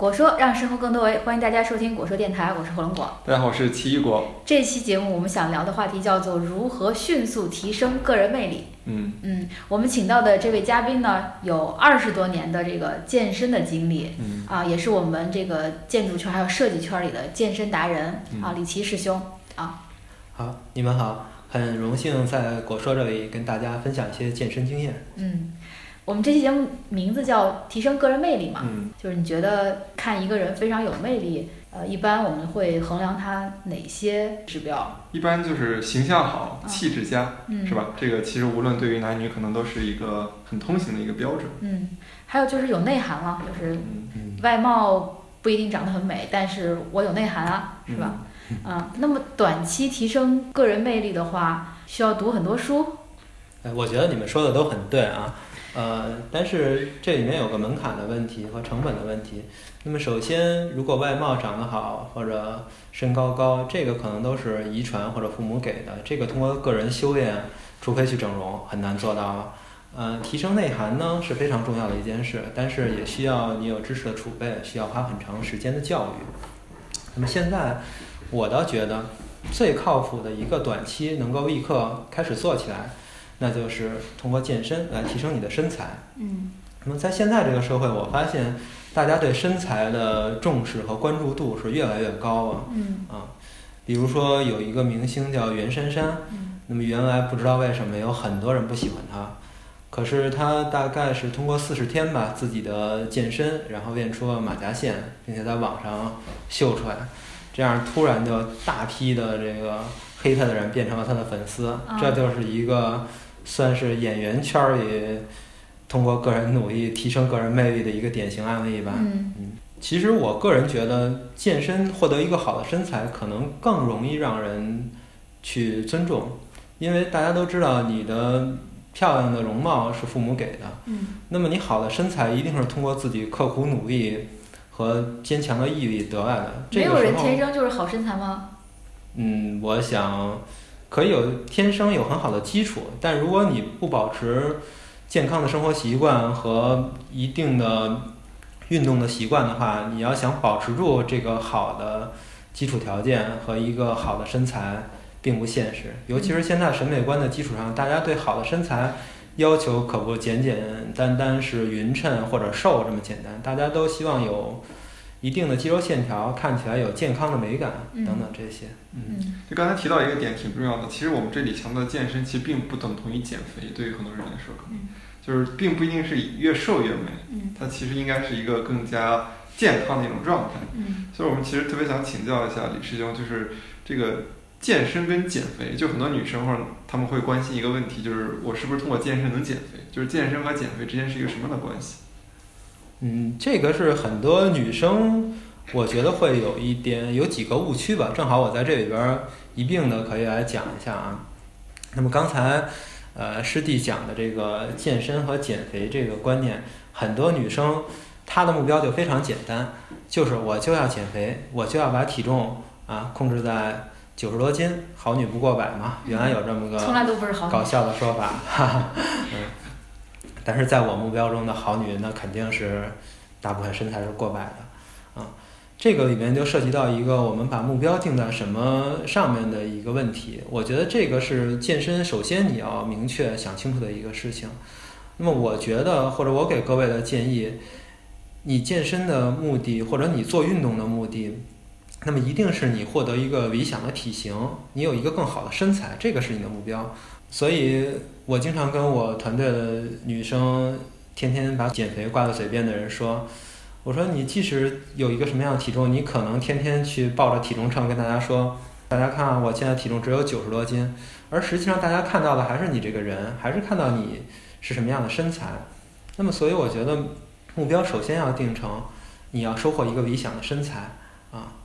果说让生活更多维，欢迎大家收听果说电台，我是火龙果。大家好，我是奇异果。这期节目我们想聊的话题叫做如何迅速提升个人魅力。嗯嗯，我们请到的这位嘉宾呢，有二十多年的这个健身的经历，嗯啊，也是我们这个建筑圈还有设计圈里的健身达人嗯啊，李琦师兄啊。好，你们好，很荣幸在果说这里跟大家分享一些健身经验。嗯，我们这期节目名字叫提升个人魅力嘛，嗯就是你觉得看一个人非常有魅力，呃，一般我们会衡量他哪些指标？一般就是形象好，啊气质佳，嗯，是？吧？这个其实无论对于男女，可能都是一个很通行的一个标准。嗯，还有就是有内涵了，就是外貌不一定长得很美，但是我有内涵啊，是吧？啊，那么短期提升个人魅力的话，需要读很多书。哎，我觉得你们说的都很对啊，呃，但是这里面有个门槛的问题和成本的问题。那么首先，如果外貌长得好或者身高高，这个可能都是遗传或者父母给的，这个通过个人修炼，除非去整容，很难做到。呃，提升内涵呢是非常重要的一件事，但是也需要你有知识的储备，需要花很长时间的教育。那么现在，我倒觉得最靠谱的一个短期能够立刻开始做起来，那就是通过健身来提升你的身材。嗯那么在现在这个社会，我发现大家对身材的重视和关注度是越来越高了嗯啊。比如说有一个明星叫袁姗姗，嗯那么原来不知道为什么有很多人不喜欢她，可是她大概是通过四十天吧自己的健身，然后练出了马甲线，并且在网上秀出来，这样突然就大批的这个黑她的人变成了她的粉丝，这就是一个算是演员圈儿里通过个人努力提升个人魅力的一个典型案例吧。嗯其实我个人觉得，健身获得一个好的身材，可能更容易让人去尊重，因为大家都知道你的漂亮的容貌是父母给的，嗯那么你好的身材一定是通过自己刻苦努力和坚强的毅力得来的。这没有人天生就是好身材吗？嗯，我想可以有天生有很好的基础，但如果你不保持健康的生活习惯和一定的运动的习惯的话，你要想保持住这个好的基础条件和一个好的身材，并不现实。尤其是现在审美观的基础上，大家对好的身材要求可不简简单单是匀称或者瘦这么简单，大家都希望有一定的肌肉线条，看起来有健康的美感嗯等等这些。嗯嗯就刚才提到一个点挺重要的，其实我们这里强调的健身，其实并不等同于减肥，对于很多人来说，可能嗯就是并不一定是越瘦越美，嗯它其实应该是一个更加健康的一种状态。嗯所以我们其实特别想请教一下李师兄，就是这个健身跟减肥，就很多女生或者她们会关心一个问题，就是我是不是通过健身能减肥？就是健身和减肥之间是一个什么样的关系？嗯，这个是很多女生，我觉得会有一点有几个误区吧。正好我在这里边儿一并的可以来讲一下啊。那么刚才呃师弟讲的这个健身和减肥这个观念，很多女生她的目标就非常简单，就是我就要减肥，我就要把体重啊控制在九十多斤，好女不过百嘛。原来有这么个从来都不是好。搞笑的说法，哈哈，嗯，但是在我目标中的好女人，那肯定是大部分身材是过百的，啊，这个里面就涉及到一个我们把目标定在什么上面的一个问题。我觉得这个是健身首先你要明确想清楚的一个事情。那么我觉得，或者我给各位的建议，你健身的目的或者你做运动的目的。那么一定是你获得一个理想的体型，你有一个更好的身材，这个是你的目标。所以我经常跟我团队的女生，天天把减肥挂在嘴边的人说，我说你即使有一个什么样的体重，你可能天天去抱着体重秤跟大家说，大家看，我现在体重只有九十多斤，而实际上大家看到的还是你这个人，还是看到你是什么样的身材。那么所以我觉得目标首先要定成你要收获一个理想的身材啊。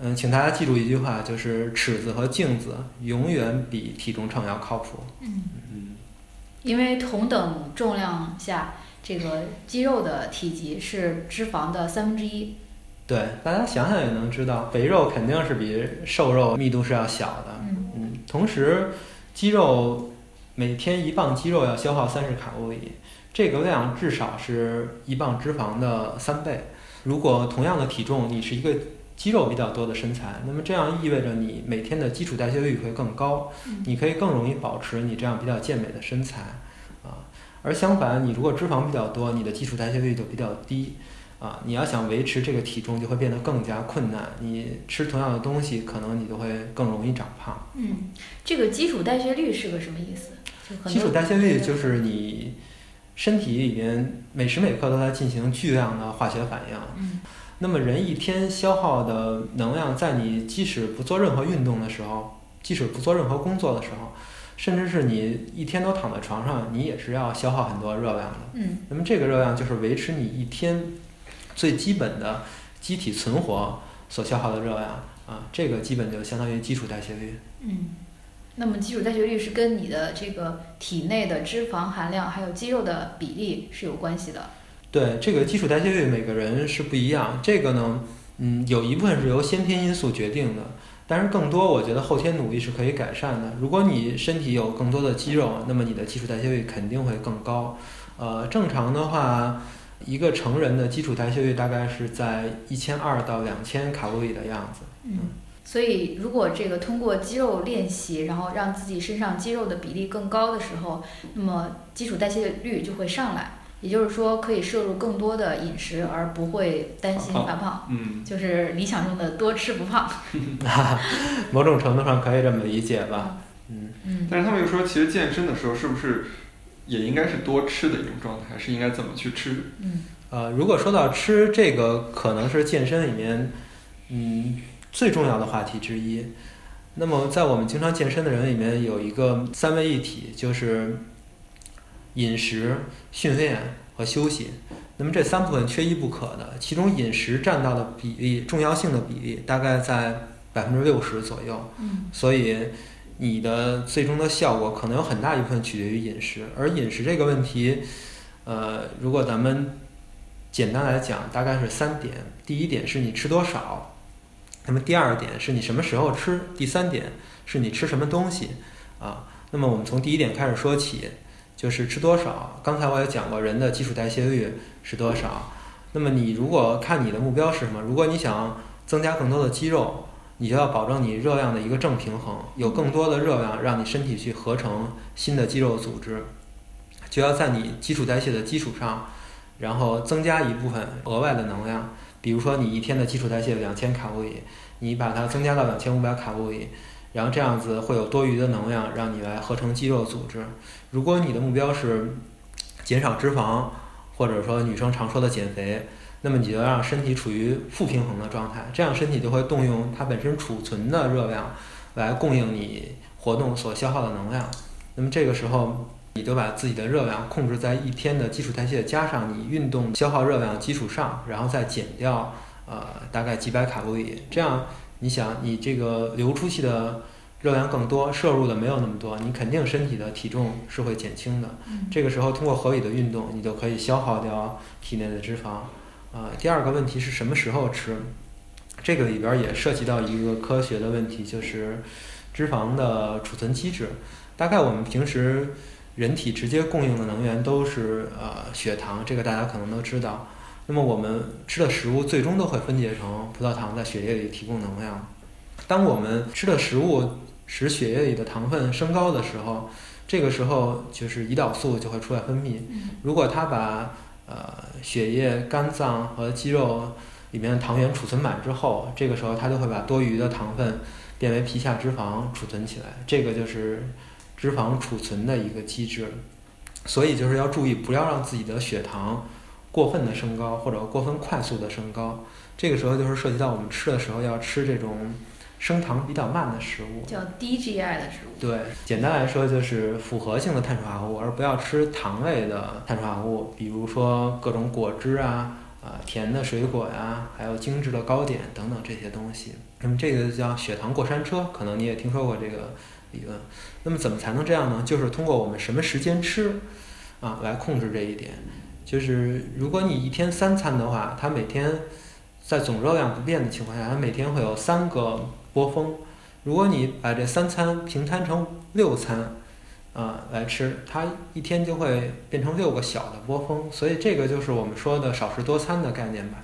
嗯，请大家记住一句话，就是尺子和镜子永远比体重秤要靠谱。嗯，嗯，因为同等重量下，这个肌肉的体积是脂肪的三分之一。对，大家想想也能知道，肥肉肯定是比瘦肉密度是要小的。嗯嗯，同时，肌肉每天一磅肌肉要消耗三十卡路里，这个量至少是一磅脂肪的三倍。如果同样的体重，你是一个肌肉比较多的身材，那么这样意味着你每天的基础代谢率会更高，嗯你可以更容易保持你这样比较健美的身材啊。而相反，你如果脂肪比较多，你的基础代谢率就比较低啊。你要想维持这个体重，就会变得更加困难。你吃同样的东西，可能你就会更容易长胖。嗯，这个基础代谢率是个什么意思？基础代谢率就是你身体里边每时每刻都在进行巨量的化学反应。嗯那么人一天消耗的能量，在你即使不做任何运动的时候，即使不做任何工作的时候，甚至是你一天都躺在床上，你也是要消耗很多热量的。嗯那么这个热量就是维持你一天最基本的机体存活所消耗的热量啊，这个基本就相当于基础代谢率。嗯。那么基础代谢率是跟你的这个体内的脂肪含量还有肌肉的比例是有关系的。对这个基础代谢率，每个人是不一样。这个呢，嗯，有一部分是由先天因素决定的，但是更多我觉得后天努力是可以改善的。如果你身体有更多的肌肉，那么你的基础代谢率肯定会更高。呃，正常的话，一个成人的基础代谢率大概是在一千二到两千卡路里的样子。嗯，所以如果这个通过肌肉练习，然后让自己身上肌肉的比例更高的时候，那么基础代谢率就会上来。也就是说，可以摄入更多的饮食，而不会担心发发胖，嗯，就是理想中的多吃不胖。某种程度上可以这么理解吧。嗯，嗯，但是他们又说，其实健身的时候是不是也应该是多吃的一种状态？是应该怎么去吃？嗯呃，如果说到吃，这个可能是健身里面，嗯，最重要的话题之一。那么，在我们经常健身的人里面，有一个三位一体，就是饮食、训练和休息。那么这三部分缺一不可的，其中饮食占到的比例、重要性的比例大概在百分之六十左右。嗯所以你的最终的效果可能有很大一部分取决于饮食。而饮食这个问题，呃，如果咱们简单来讲，大概是三点。第一点是你吃多少，那么第二点是你什么时候吃，第三点是你吃什么东西啊。那么我们从第一点开始说起，就是吃多少。刚才我也讲过，人的基础代谢率是多少。那么你如果看你的目标是什么，如果你想增加更多的肌肉，你就要保证你热量的一个正平衡，有更多的热量让你身体去合成新的肌肉组织，就要在你基础代谢的基础上，然后增加一部分额外的能量。比如说你一天的基础代谢两千卡路里，你把它增加到两千五百卡路里，然后这样子会有多余的能量让你来合成肌肉组织。如果你的目标是减少脂肪，或者说女生常说的减肥，那么你就让身体处于负平衡的状态，这样身体就会动用它本身储存的热量来供应你活动所消耗的能量。那么这个时候，你就把自己的热量控制在一天的基础代谢加上你运动消耗热量基础上，然后再减掉呃大概几百卡路里，这样你想你这个流出去的热量更多，摄入的没有那么多，你肯定身体的体重是会减轻的。嗯这个时候通过合理的运动，你就可以消耗掉体内的脂肪。啊、第二个问题是什么时候吃？这个里边儿也涉及到一个科学的问题，就是脂肪的储存机制。大概我们平时人体直接供应的能源都是呃血糖，这个大家可能都知道。那么我们吃的食物最终都会分解成葡萄糖，在血液里提供能量。当我们吃的食物使血液里的糖分升高的时候，这个时候就是胰岛素就会出来分泌。嗯如果它把呃血液、肝脏和肌肉里面的糖原储存满之后，这个时候它就会把多余的糖分变为皮下脂肪储存起来，这个就是脂肪储存的一个机制。所以就是要注意，不要让自己的血糖过分的升高或者过分快速的升高。这个时候就是涉及到我们吃的时候要吃这种升糖比较慢的食物。叫低 GI 的食物。对，简单来说就是复合性的碳水化合物，而不要吃糖类的碳水化合物，比如说各种果汁啊、啊、甜的水果呀、还有精致的糕点等等这些东西。那么这个叫血糖过山车，可能你也听说过这个理论。那么怎么才能这样呢？就是通过我们什么时间吃啊来控制这一点。就是如果你一天三餐的话，它每天在总热量不变的情况下，它每天会有三个波峰。如果你把这三餐平摊成六餐，啊、来吃，它一天就会变成六个小的波峰。所以这个就是我们说的少食多餐的概念吧。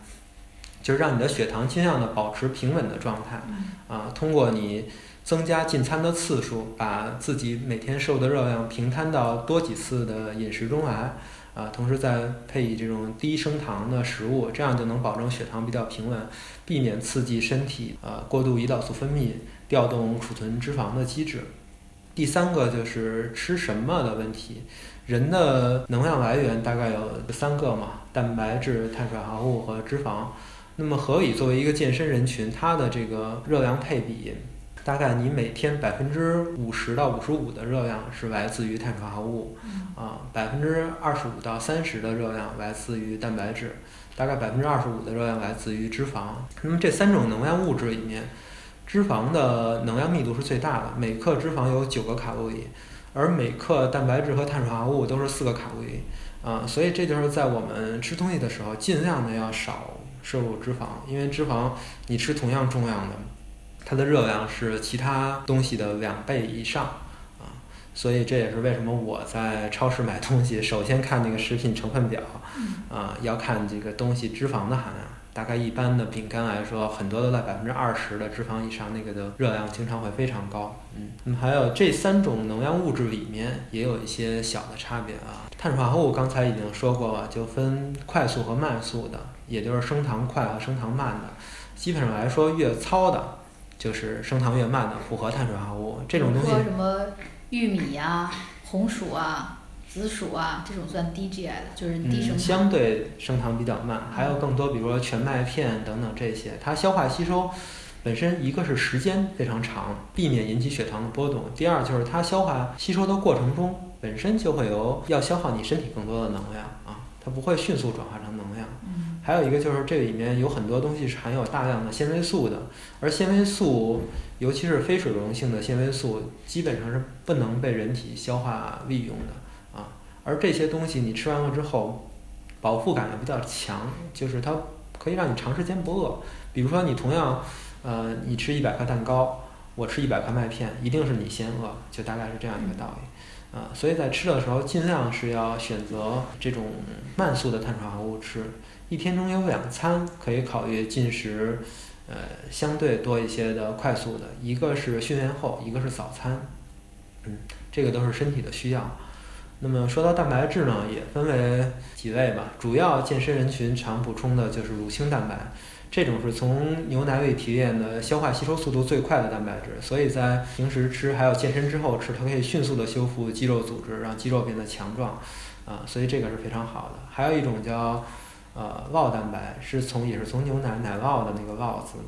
就是让你的血糖尽量的保持平稳的状态嗯啊，通过你增加进餐的次数，把自己每天摄入的热量平摊到多几次的饮食中来。啊，同时再配以这种低升糖的食物，这样就能保证血糖比较平稳，避免刺激身体啊过度胰岛素分泌，调动储存脂肪的机制。第三个就是吃什么的问题。人的能量来源大概有三个嘛，蛋白质、碳水化合物和脂肪。那么何以作为一个健身人群，它的这个热量配比，大概你每天百分之五十到五十五的热量是来自于碳水化合物，啊，百分之二十五到三十的热量来自于蛋白质，大概百分之二十五的热量来自于脂肪。那么这三种能量物质里面，脂肪的能量密度是最大的，每克脂肪有九个卡路里，而每克蛋白质和碳水化合物都是四个卡路里，啊，所以这就是在我们吃东西的时候，尽量的要少摄入脂肪，因为脂肪你吃同样重量的，它的热量是其他东西的两倍以上，啊，所以这也是为什么我在超市买东西，首先看那个食品成分表，啊，要看这个东西脂肪的含量。大概一般的饼干来说，很多都在百分之二十的脂肪以上，那个的热量经常会非常高。嗯，那么还有这三种能量物质里面也有一些小的差别啊。碳水化合物刚才已经说过了，就分快速和慢速的，也就是升糖快和升糖慢的。基本上来说，越糙的，就是升糖越慢的，复合碳水化合物这种东西比如。说什么玉米啊、红薯啊、紫薯啊，这种算低 GI 的，就是低升嗯，相对升糖比较慢，还有更多，比如说全麦片等等这些，它消化吸收本身一个是时间非常长，避免引起血糖的波动；第二就是它消化吸收的过程中本身就会有要消耗你身体更多的能量啊，它不会迅速转化成能量。还有一个就是这里面有很多东西是含有大量的纤维素的，而纤维素，尤其是非水溶性的纤维素，基本上是不能被人体消化利用的啊。而这些东西你吃完了之后，饱腹感也比较强，就是它可以让你长时间不饿。比如说你同样，呃，你吃一百块蛋糕，我吃一百块麦片，一定是你先饿，就大概是这样一个道理。啊，所以在吃的时候尽量是要选择这种慢速的碳水化合物吃。一天中有两餐可以考虑进食，呃，相对多一些的快速的，一个是训练后，一个是早餐。嗯，这个都是身体的需要。那么说到蛋白质呢，也分为几类吧。主要健身人群常补充的就是乳清蛋白，这种是从牛奶里提炼的，消化吸收速度最快的蛋白质，所以在平时吃还有健身之后吃，它可以迅速的修复肌肉组织，让肌肉变得强壮，啊，所以这个是非常好的。还有一种叫呃酪蛋白，是从也是从牛奶奶酪的那个酪字，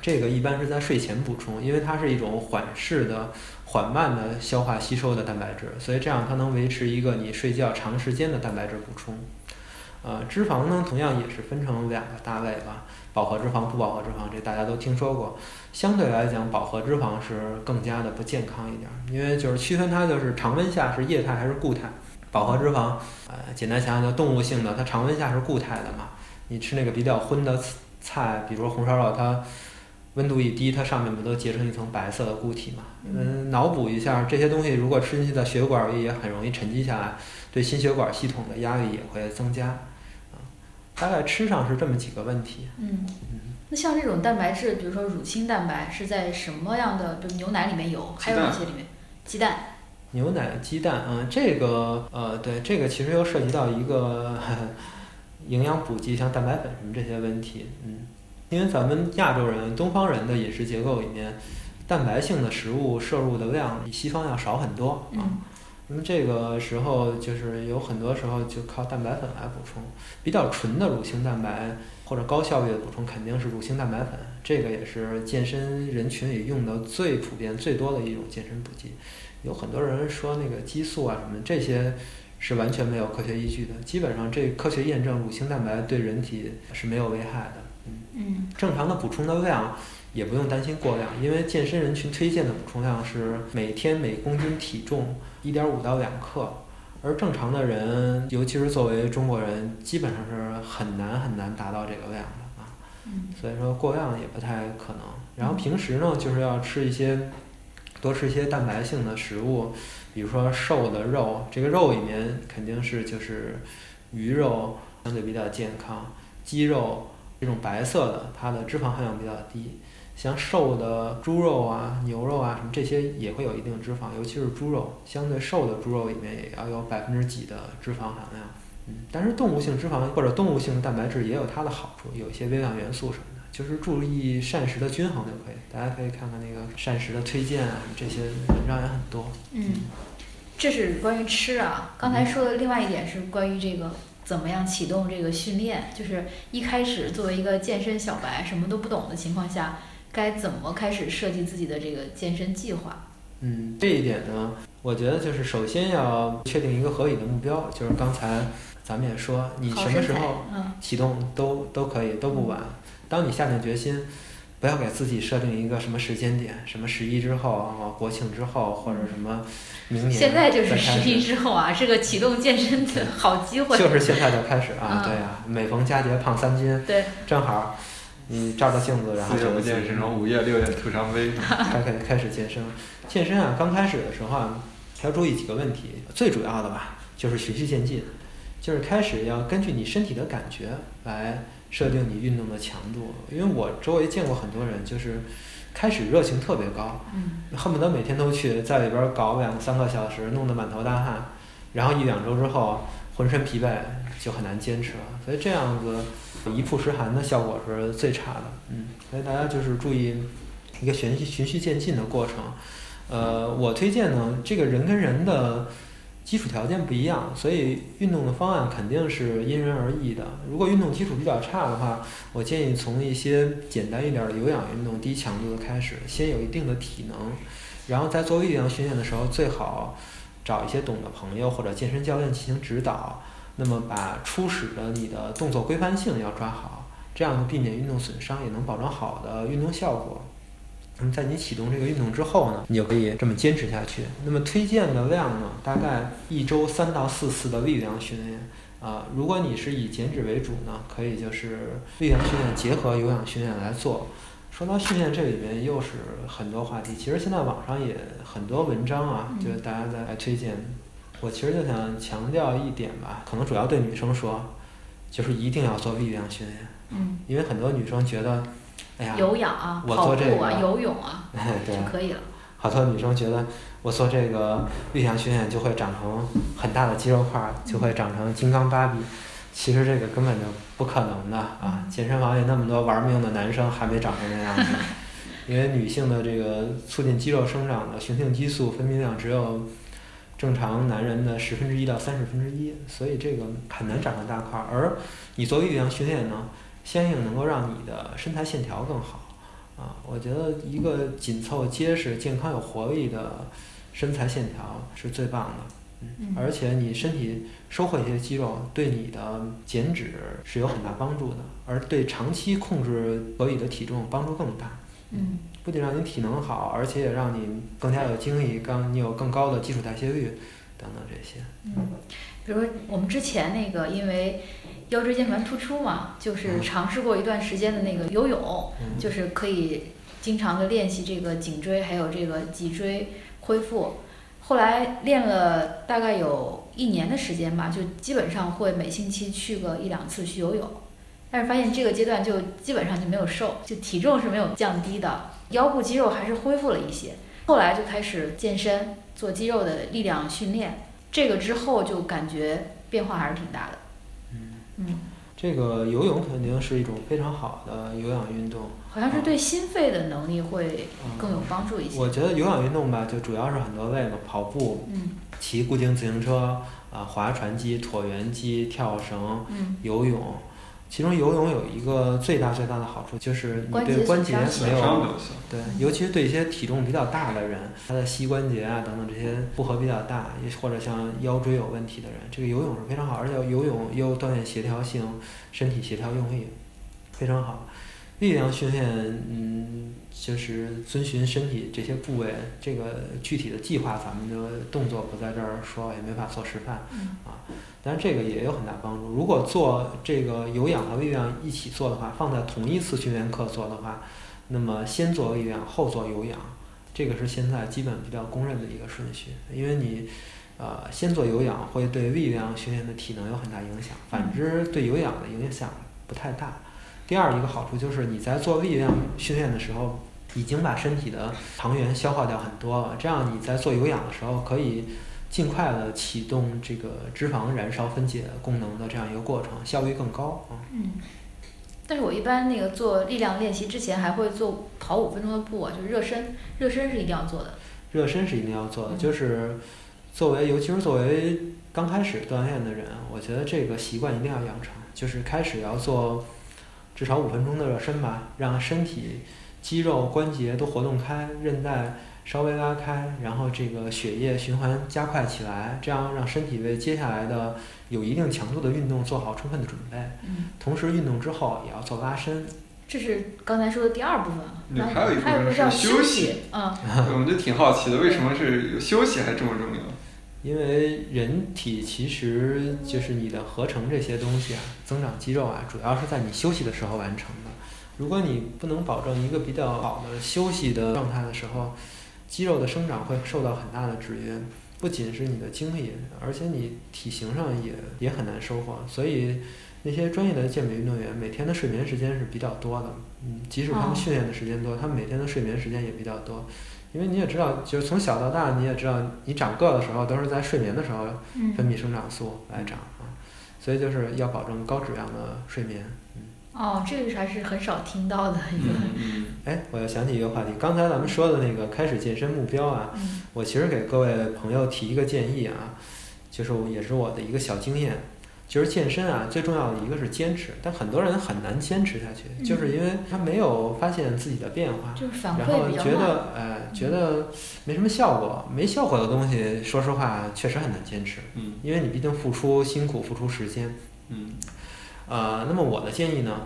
这个一般是在睡前补充，因为它是一种缓释的、缓慢的消化吸收的蛋白质，所以这样它能维持一个你睡觉长时间的蛋白质补充。呃，脂肪呢，同样也是分成两个大类吧，饱和脂肪、不饱和脂肪，这大家都听说过。相对来讲，饱和脂肪是更加的不健康一点，因为就是区分它就是常温下是液态还是固态。饱和脂肪，呃，简单想想就动物性的，它常温下是固态的嘛。你吃那个比较荤的菜，比如说红烧肉，它温度一低，它上面不都结成一层白色的固体嘛？嗯，脑补一下，这些东西如果吃进去在血管里，也很容易沉积下来，对心血管系统的压力也会增加。啊，大概吃上是这么几个问题。嗯，那像这种蛋白质，比如说乳清蛋白，是在什么样的？就牛奶里面有，还有哪些里面？鸡蛋。牛奶、鸡蛋，嗯，这个呃，对，这个其实又涉及到一个 营养补剂，像蛋白粉什么这些问题，嗯，因为咱们亚洲人、东方人的饮食结构里面，蛋白性的食物摄入的量比西方要少很多啊。嗯那么这个时候就是有很多时候就靠蛋白粉来补充，比较纯的乳清蛋白或者高效率的补充肯定是乳清蛋白粉，这个也是健身人群里用的最普遍、最多的一种健身补剂。有很多人说那个激素啊什么这些是完全没有科学依据的，基本上这科学验证乳清蛋白对人体是没有危害的。嗯，嗯正常的补充的量也不用担心过量，因为健身人群推荐的补充量是每天每公斤体重一点五到两克，而正常的人，尤其是作为中国人，基本上是很难很难达到这个量的啊。嗯所以说过量也不太可能。然后平时呢，就是要吃一些多吃一些蛋白性的食物，比如说瘦的肉，这个肉里面肯定是就是鱼肉相对比较健康，鸡肉这种白色的，它的脂肪含量比较低。像瘦的猪肉啊、牛肉啊什么这些也会有一定脂肪，尤其是猪肉，相对瘦的猪肉里面也要有百分之几的脂肪含量。嗯，但是动物性脂肪或者动物性蛋白质也有它的好处，有一些微量元素什么，就是注意膳食的均衡就可以。大家可以看看那个膳食的推荐啊，这些文章也很多。嗯，这是关于吃啊。刚才说的另外一点是关于这个怎么样启动这个训练，就是一开始作为一个健身小白，什么都不懂的情况下。该怎么开始设计自己的这个健身计划？嗯，这一点呢，我觉得就是首先要确定一个合理的目标，就是刚才咱们也说，你什么时候启动都都可以，都不晚。当你下定决心，不要给自己设定一个什么时间点，什么十一之后啊，国庆之后或者什么明年。现在就是十一之后啊，是个启动健身的好机会。就是现在就开始啊，对呀，每逢佳节胖三斤，对，正好。你照照镜子，然后就不健身，然后午夜六点吐伤悲，开开开始健身。健身啊，刚开始的时候啊，要注意几个问题。最主要的吧，就是循序渐进，就是开始要根据你身体的感觉来设定你运动的强度。因为我周围见过很多人，就是开始热情特别高，恨不得每天都去在里边搞两三个小时，弄得满头大汗，然后一两周之后浑身疲惫，就很难坚持了。所以这样子。一曝十寒的效果是最差的，嗯，所以大家就是注意一个循序循序渐进的过程。呃，我推荐呢，这个人跟人的基础条件不一样，所以运动的方案肯定是因人而异的。如果运动基础比较差的话，我建议从一些简单一点的有氧运动、低强度的开始，先有一定的体能，然后在做力量训练的时候，最好找一些懂的朋友或者健身教练进行指导。那么把初始的你的动作规范性要抓好，这样避免运动损伤，也能保证好的运动效果。那么在你启动这个运动之后呢，你就可以这么坚持下去。那么推荐的量呢，大概一周三到四次的力量训练。啊，如果你是以减脂为主呢，可以就是力量训练结合有氧训练来做。说到训练这里面又是很多话题，其实现在网上也很多文章啊，就是大家在来推荐。我其实就想强调一点吧，可能主要对女生说，就是一定要做力量训练。嗯。因为很多女生觉得，哎呀，有氧啊，跑步啊，游泳啊，就可以了。好多女生觉得我做这个力量训练就会长成很大的肌肉块，就会长成金刚芭比。其实这个根本就不可能的啊！健身房里那么多玩命的男生还没长成那样子。因为女性的这个促进肌肉生长的雄性激素分泌量只有。正常男人的十分之一到三十分之一，所以这个很难长成大块儿。而你做力量训练呢，相应能够让你的身材线条更好。啊，我觉得一个紧凑、结实、健康、有活力的身材线条是最棒的。嗯，而且你身体收获一些肌肉，对你的减脂是有很大帮助的，而对长期控制合理的体重帮助更大。嗯。不仅让你体能好，而且也让你更加有精力，刚你有更高的基础代谢率，等等这些。嗯，比如我们之前那个因为腰椎间盘突出嘛，就是尝试过一段时间的那个游泳，就是可以经常的练习这个颈椎还有这个脊椎恢复。后来练了大概有一年的时间吧，就基本上会每星期去个一两次去游泳，但是发现这个阶段就基本上就没有瘦，就体重是没有降低的。腰部肌肉还是恢复了一些，后来就开始健身，做肌肉的力量训练。这个之后就感觉变化还是挺大的。嗯嗯，这个游泳肯定是一种非常好的有氧运动。好像是对心肺的能力会更有帮助一些。我觉得有氧运动吧，就主要是很多类嘛，跑步，嗯，骑固定自行车，啊，划船机、椭圆机、跳绳，嗯，游泳。其中游泳有一个最大最大的好处，就是你对关节没有对，尤其是对一些体重比较大的人，他的膝关节啊等等这些负荷比较大，也或者像腰椎有问题的人，这个游泳是非常好，而且游泳又锻炼协调性，身体协调用力，非常好。力量训练，嗯，就是遵循身体这些部位，这个具体的计划，咱们就动作不在这儿说，也没法做示范，啊，但是这个也有很大帮助。如果做这个有氧和力量一起做的话，放在同一次训练课做的话，那么先做力量后做有氧，这个是现在基本比较公认的一个顺序。因为你，呃，先做有氧会对力量训练的体能有很大影响，反之对有氧的影响不太大。第二一个好处就是你在做力量训练的时候，已经把身体的糖原消耗掉很多了，这样你在做有氧的时候可以尽快的启动这个脂肪燃烧分解功能的这样一个过程，效率更高啊。嗯，但是我一般那个做力量练习之前还会做跑五分钟的步啊，就是热身，热身是一定要做的。热身是一定要做的，嗯就是作为尤其是作为刚开始锻炼的人，我觉得这个习惯一定要养成，就是开始要做至少五分钟的热身吧，让身体肌肉关节都活动开，韧带稍微拉开，然后这个血液循环加快起来，这样让身体为接下来的有一定强度的运动做好充分的准备。嗯，同时，运动之后也要做拉伸。这是刚才说的第二部分啊。然还有一部分是休息息，嗯，我们就挺好奇的，为什么是有休息还这么重要？因为人体其实就是你的合成这些东西啊，增长肌肉啊，主要是在你休息的时候完成的。如果你不能保证一个比较好的休息的状态的时候，肌肉的生长会受到很大的制约，不仅是你的精力，而且你体型上也也很难收获。所以那些专业的健美运动员每天的睡眠时间是比较多的，嗯，即使他们训练的时间多，他们每天的睡眠时间也比较多。因为你也知道，就是从小到大，你也知道，你长个的时候都是在睡眠的时候嗯分泌生长素来长啊，所以就是要保证高质量的睡眠。哦，这个还是很少听到的一个，嗯哎，我又想起一个话题，刚才咱们说的那个开始健身目标啊，嗯我其实给各位朋友提一个建议啊，就是我也是我的一个小经验，就是健身啊，最重要的一个是坚持，但很多人很难坚持下去，嗯就是因为他没有发现自己的变化，就是反然后觉。得哎觉得没什么效果，没效果的东西，说实话确实很难坚持，嗯因为你毕竟付出辛苦，付出时间。嗯呃，那么我的建议呢，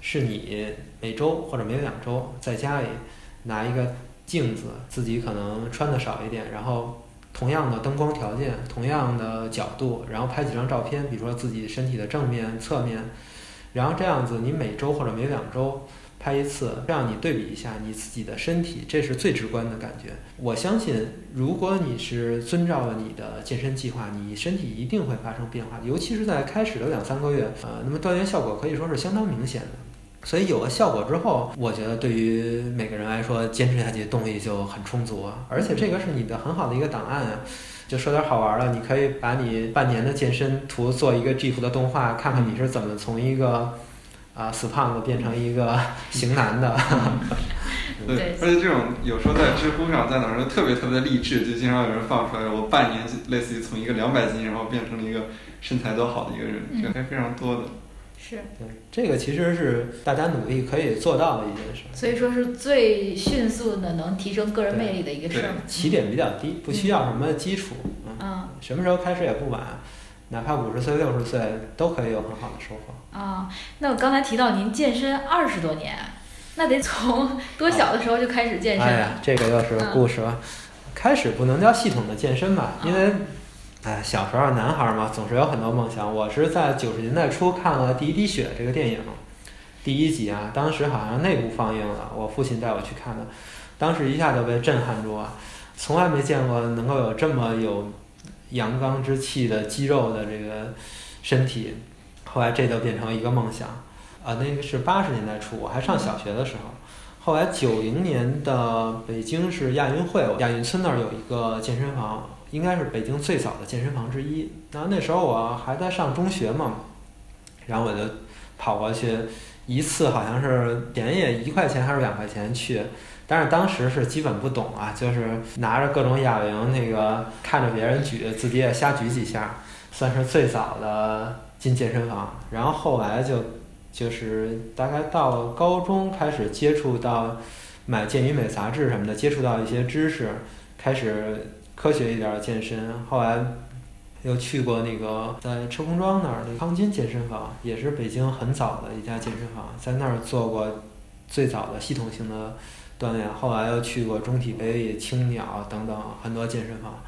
是你每周或者每两周在家里拿一个镜子，自己可能穿的少一点，然后同样的灯光条件，同样的角度，然后拍几张照片，比如说自己身体的正面、侧面，然后这样子你每周或者每两周拍一次，这样你对比一下你自己的身体，这是最直观的感觉。我相信，如果你是遵照了你的健身计划，你身体一定会发生变化，尤其是在开始的两三个月，呃，那么锻炼效果可以说是相当明显的。所以有了效果之后，我觉得对于每个人来说，坚持下去动力就很充足啊。而且这个是你的很好的一个档案啊。就说点好玩的，你可以把你半年的健身图做一个 GIF 的动画，看看你是怎么从一个啊、死胖子变成一个型男的。对，而且这种有时候在知乎上，在哪儿都特别特别励志，就经常有人放出来，我半年类似于从一个两百斤，然后变成了一个身材多好的一个人，这还非常多的。是，对，这个其实是大家努力可以做到的一件事。所以说是最迅速的能提升个人魅力的一个事儿。起点比较低，不需要什么基础，嗯，嗯什么时候开始也不晚，哪怕五十岁、六十岁都可以有很好的收获。啊，那我刚才提到您健身二十多年，那得从多小的时候就开始健身了？哎呀，这个又是个故事了。开始不能叫系统的健身吧，因为，哎，小时候男孩嘛，总是有很多梦想。我是在九十年代初看了《第一滴血》这个电影，第一集啊，当时好像内部放映了，我父亲带我去看的，当时一下就被震撼住啊，从来没见过能够有这么有阳刚之气的肌肉的这个身体。后来这就变成一个梦想，啊，那个是八十年代初，我还上小学的时候。后来九零年的北京是亚运会，亚运村那儿有一个健身房，应该是北京最早的健身房之一。然后那时候我还在上中学嘛，然后我就跑过去，一次好像是便宜一块钱还是两块钱去，但是当时是基本不懂啊，就是拿着各种哑铃，那个看着别人举，自己也瞎举几下，算是最早的进健身房。然后后来就就是大概到高中开始接触到买健与美杂志什么的，接触到一些知识，开始科学一点儿的健身。后来又去过那个在车公庄那儿的康金健身房，也是北京很早的一家健身房，在那儿做过最早的系统性的锻炼。后来又去过中体北里、青鸟等等很多健身房，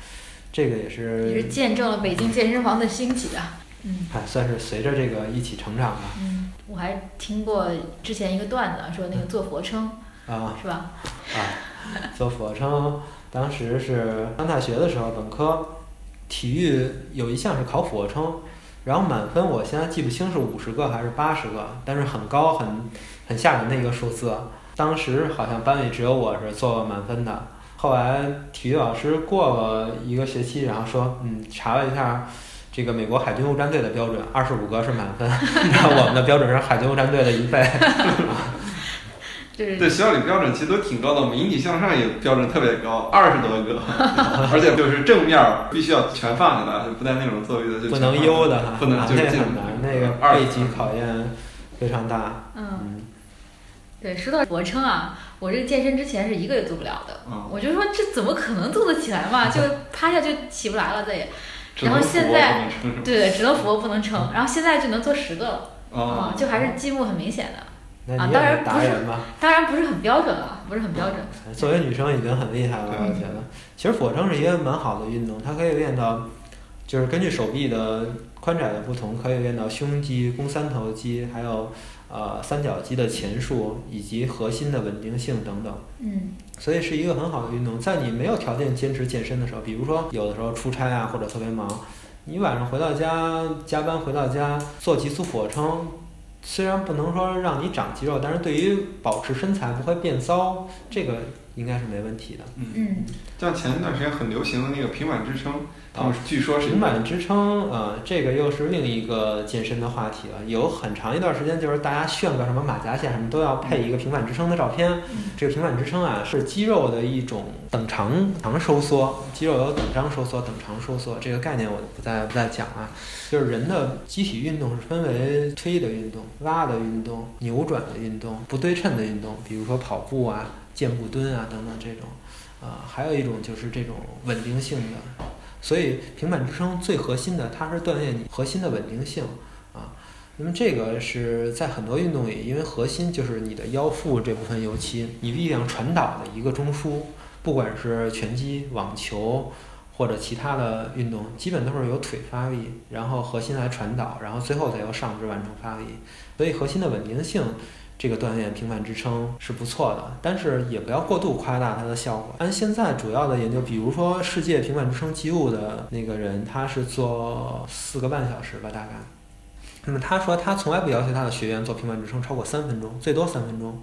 这个也是也是是见证了北京健身房的兴起啊。嗯哎，算是随着这个一起成长吧。嗯，我还听过之前一个段子，说那个做俯卧撑啊是吧？啊，做俯卧撑，当时是上大学的时候，本科体育有一项是考俯卧撑，然后满分我现在记不清是五十个还是八十个，但是很高很很吓人的一个数字。当时好像班里只有我是做满分的。后来体育老师过了一个学期，然后说，嗯，查了一下这个美国海军陆战队的标准，二十五个是满分，然后我们的标准是海军陆战队的一倍。就是对，学校里标准其实都挺高的，我们引体向上也标准特别高，二十多个，而且就是正面儿必须要全放下来，就不带那种作弊的，就不能悠的哈，不能啊就是进那个很难，那个二背级考验非常大。嗯，嗯，对，说到俯卧撑啊，我这个健身之前是一个也做不了的，嗯，我就说这怎么可能做得起来嘛，就 趴下就起不来了，再也，只能然后现俯卧在不能撑对，只能俯卧不能撑，然后现在就能做十个了，哦啊，，就还是进步很明显的，那你也是啊当然不是达人吧？当然不是很标准了，不是很标准，作为女生已经很厉害了，我觉得。其实俯卧撑是一个蛮好的运动，它可以练到，就是根据手臂的宽窄的不同，可以练到胸肌、肱三头肌，还有呃三角肌的前束以及核心的稳定性等等。嗯所以是一个很好的运动。在你没有条件坚持健身的时候，比如说有的时候出差啊，或者特别忙，你晚上回到家加班回到家做几组俯卧撑，虽然不能说让你长肌肉，但是对于保持身材不会变糟，这个应该是没问题的。嗯，嗯像前一段时间很流行的那个平板支撑，他们据说是平板支撑，呃，这个又是另一个健身的话题了。有很长一段时间，就是大家炫个什么马甲线什么，都要配一个平板支撑的照片。嗯这个平板支撑啊，是肌肉的一种等长长收缩，肌肉有等张收缩、等长收缩这个概念，我就不再不再讲了。就是人的机体运动是分为推的运动、拉的运动、扭转的运动、不对称的运动，比如说跑步啊、箭步蹲啊等等这种。啊、还有一种就是这种稳定性的，所以平板支撑最核心的，它是锻炼你核心的稳定性啊。那么这个是在很多运动里，因为核心就是你的腰腹这部分，尤其你力量传导的一个中枢，不管是拳击、网球或者其他的运动，基本都是由腿发力，然后核心来传导，然后最后再由上肢完成发力。所以核心的稳定性。这个锻炼平板支撑是不错的，但是也不要过度夸大它的效果。按现在主要的研究，比如说世界平板支撑纪录的那个人，他是做四个半小时吧，大概。那么他说他从来不要求他的学员做平板支撑超过三分钟，最多三分钟。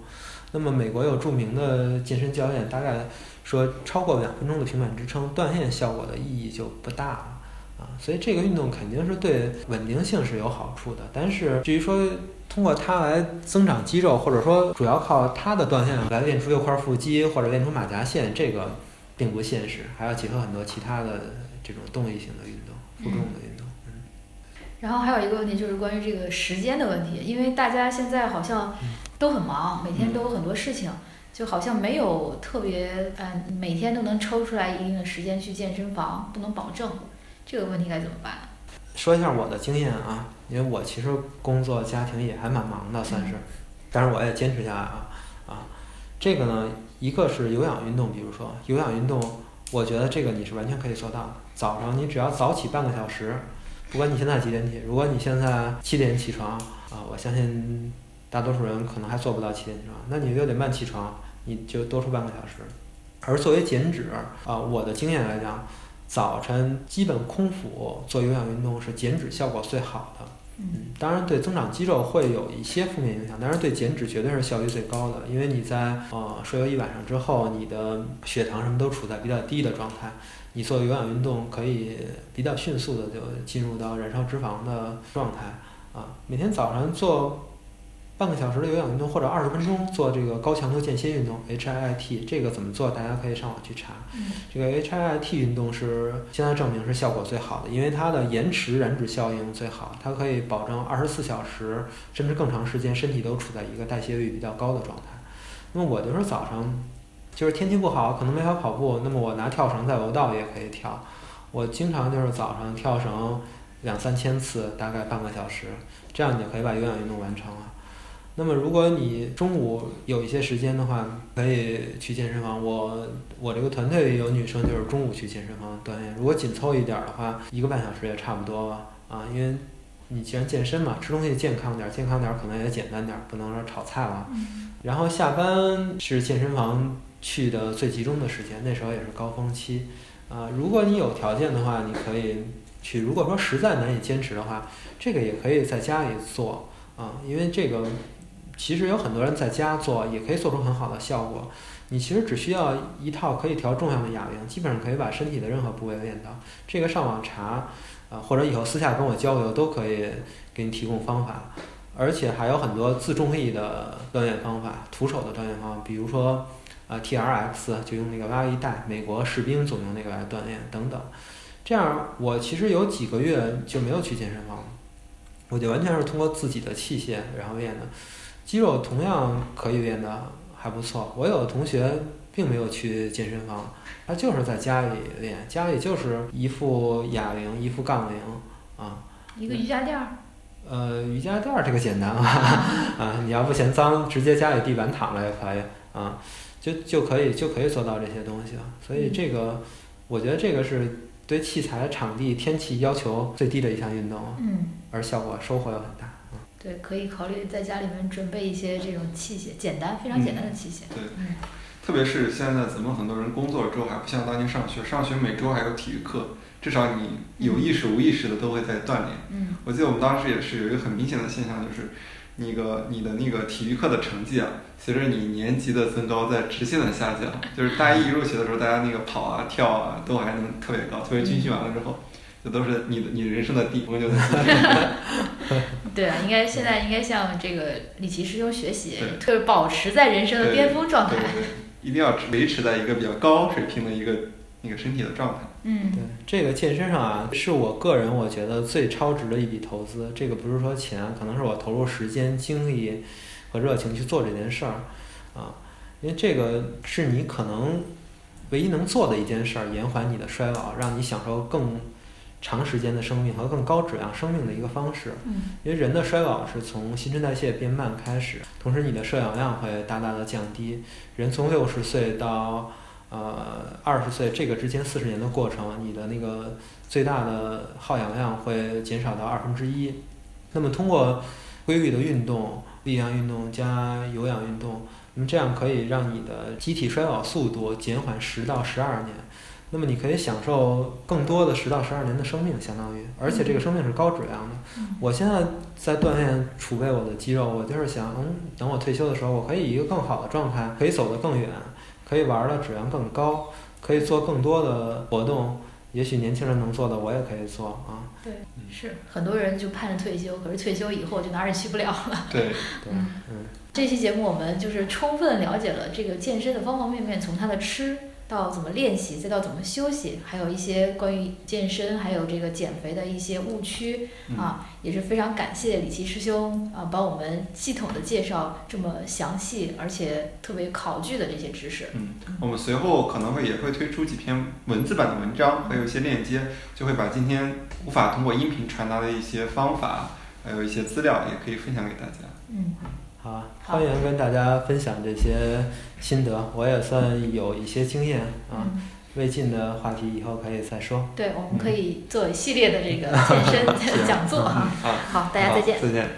那么美国有著名的健身教练大概说，超过两分钟的平板支撑锻炼效果的意义就不大了。啊，所以这个运动肯定是对稳定性是有好处的，但是至于说通过它来增长肌肉，或者说主要靠它的锻炼来练出六块腹肌或者练出马甲线，这个并不现实，还要结合很多其他的这种动力性的运动、负重的运动。嗯然后还有一个问题就是关于这个时间的问题，因为大家现在好像都很忙，每天都有很多事情，就好像没有特别嗯每天都能抽出来一定的时间去健身房，不能保证，这个问题该怎么办？说一下我的经验啊，因为我其实工作家庭也还蛮忙的，算是，但是我也坚持下来啊啊。这个呢，一个是有氧运动，比如说有氧运动，我觉得这个你是完全可以做到的。早上你只要早起半个小时，不管你现在几点起，如果你现在七点起床啊，我相信大多数人可能还做不到七点起床，那你六点半起床，你就多出半个小时。而作为减脂啊，我的经验来讲，早晨基本空腹做有氧运动是减脂效果最好的。嗯，当然对增长肌肉会有一些负面影响，但是对减脂绝对是效率最高的，因为你在呃睡了一晚上之后，你的血糖什么都处在比较低的状态，你做有氧运动可以比较迅速的就进入到燃烧脂肪的状态啊。每天早上做半个小时的有氧运动，或者二十分钟做这个高强度间歇运动 HIIT，这个怎么做？大家可以上网去查。嗯这个 HIIT 运动是现在证明是效果最好的，因为它的延迟燃脂效应最好，它可以保证二十四小时甚至更长时间身体都处在一个代谢率比较高的状态。那么我就是早上，就是天气不好，可能没法跑步，那么我拿跳绳在楼道里也可以跳。我经常就是早上跳绳两三千次，大概半个小时，这样你就可以把有氧运动完成了。那么，如果你中午有一些时间的话，可以去健身房。我我这个团队里有女生，就是中午去健身房锻炼。如果紧凑一点儿的话，一个半小时也差不多了啊。因为你既然健身嘛，吃东西健康点儿，健康点儿可能也简单点儿，不能说炒菜了。嗯然后下班是健身房去的最集中的时间，那时候也是高峰期。啊，如果你有条件的话，你可以去。如果说实在难以坚持的话，这个也可以在家里做啊，因为这个其实有很多人在家做也可以做出很好的效果。你其实只需要一套可以调重量的哑铃，基本上可以把身体的任何部位练到。这个上网查，啊或者以后私下跟我交流都可以给你提供方法。而且还有很多自重力的锻炼方法，徒手的锻炼方法，比如说啊 T R X 就用那个拉力带，美国士兵总用那个来锻炼等等。这样我其实有几个月就没有去健身房，我就完全是通过自己的器械然后练的，肌肉同样可以练的还不错。我有同学并没有去健身房，他就是在家里练，家里就是一副哑铃，一副杠铃啊，一个瑜伽垫儿。呃，瑜伽垫儿这个简单啊，啊，你要不嫌脏，直接家里地板躺着也可以啊，就就可以就可以做到这些东西了。所以这个，我觉得这个是对器材、场地、天气要求最低的一项运动，嗯，而效果收获又很大。对，可以考虑在家里面准备一些这种器械，简单、非常简单的器械。对，嗯，特别是现在咱们很多人工作之后还不像当年上学，上学每周还有体育课，至少你有意识无意识的都会在锻炼。嗯，我记得我们当时也是有一个很明显的现象，就是那个你的那个体育课的成绩啊，随着你年级的增高在直线的下降。就是大一入学的时候，大家那个跑啊、跳啊都还能特别高，特别军训完了之后，这都是你的你人生的巅峰就在。对啊，应该现在应该向这个李琦师兄学习对，特别保持在人生的巅峰状态对。对对，一定要维持在一个比较高水平的一个那个身体的状态。嗯对，这个健身上啊，是我个人我觉得最超值的一笔投资。这个不是说钱，可能是我投入时间、精力和热情去做这件事儿啊，因为这个是你可能唯一能做的一件事儿，延缓你的衰老，让你享受更长时间的生命和更高质量生命的一个方式。嗯因为人的衰老是从新陈代谢变慢开始，同时你的摄氧量会大大的降低。人从六十岁到呃二十岁这个之间四十年的过程，你的那个最大的耗氧量会减少到二分之一。那么通过规律的运动，力量运动加有氧运动，那么这样可以让你的机体衰老速度减缓十到十二年。那么你可以享受更多的十到十二年的生命，相当于，而且这个生命是高质量的。嗯我现在在锻炼储备我的肌肉，我就是想，嗯，等我退休的时候，我可以以一个更好的状态，可以走得更远，可以玩的质量更高，可以做更多的活动。也许年轻人能做的，我也可以做啊。对，是很多人就盼着退休，可是退休以后就哪儿也去不了了。对，对，嗯嗯，这期节目我们就是充分了解了这个健身的方方面面，从它的吃到怎么练习，再到怎么休息，还有一些关于健身还有这个减肥的一些误区嗯啊，也是非常感谢李琦师兄啊，帮我们系统的介绍这么详细而且特别考据的这些知识。嗯，我们随后可能会也会推出几篇文字版的文章，还有一些链接，就会把今天无法通过音频传达的一些方法，还有一些资料，也可以分享给大家。嗯，好啊，欢迎跟大家分享这些心得，我也算有一些经验啊。嗯未尽的话题以后可以再说。对，我们可以做一系列的这个健身 讲座哈。啊，好，大家再见。再见。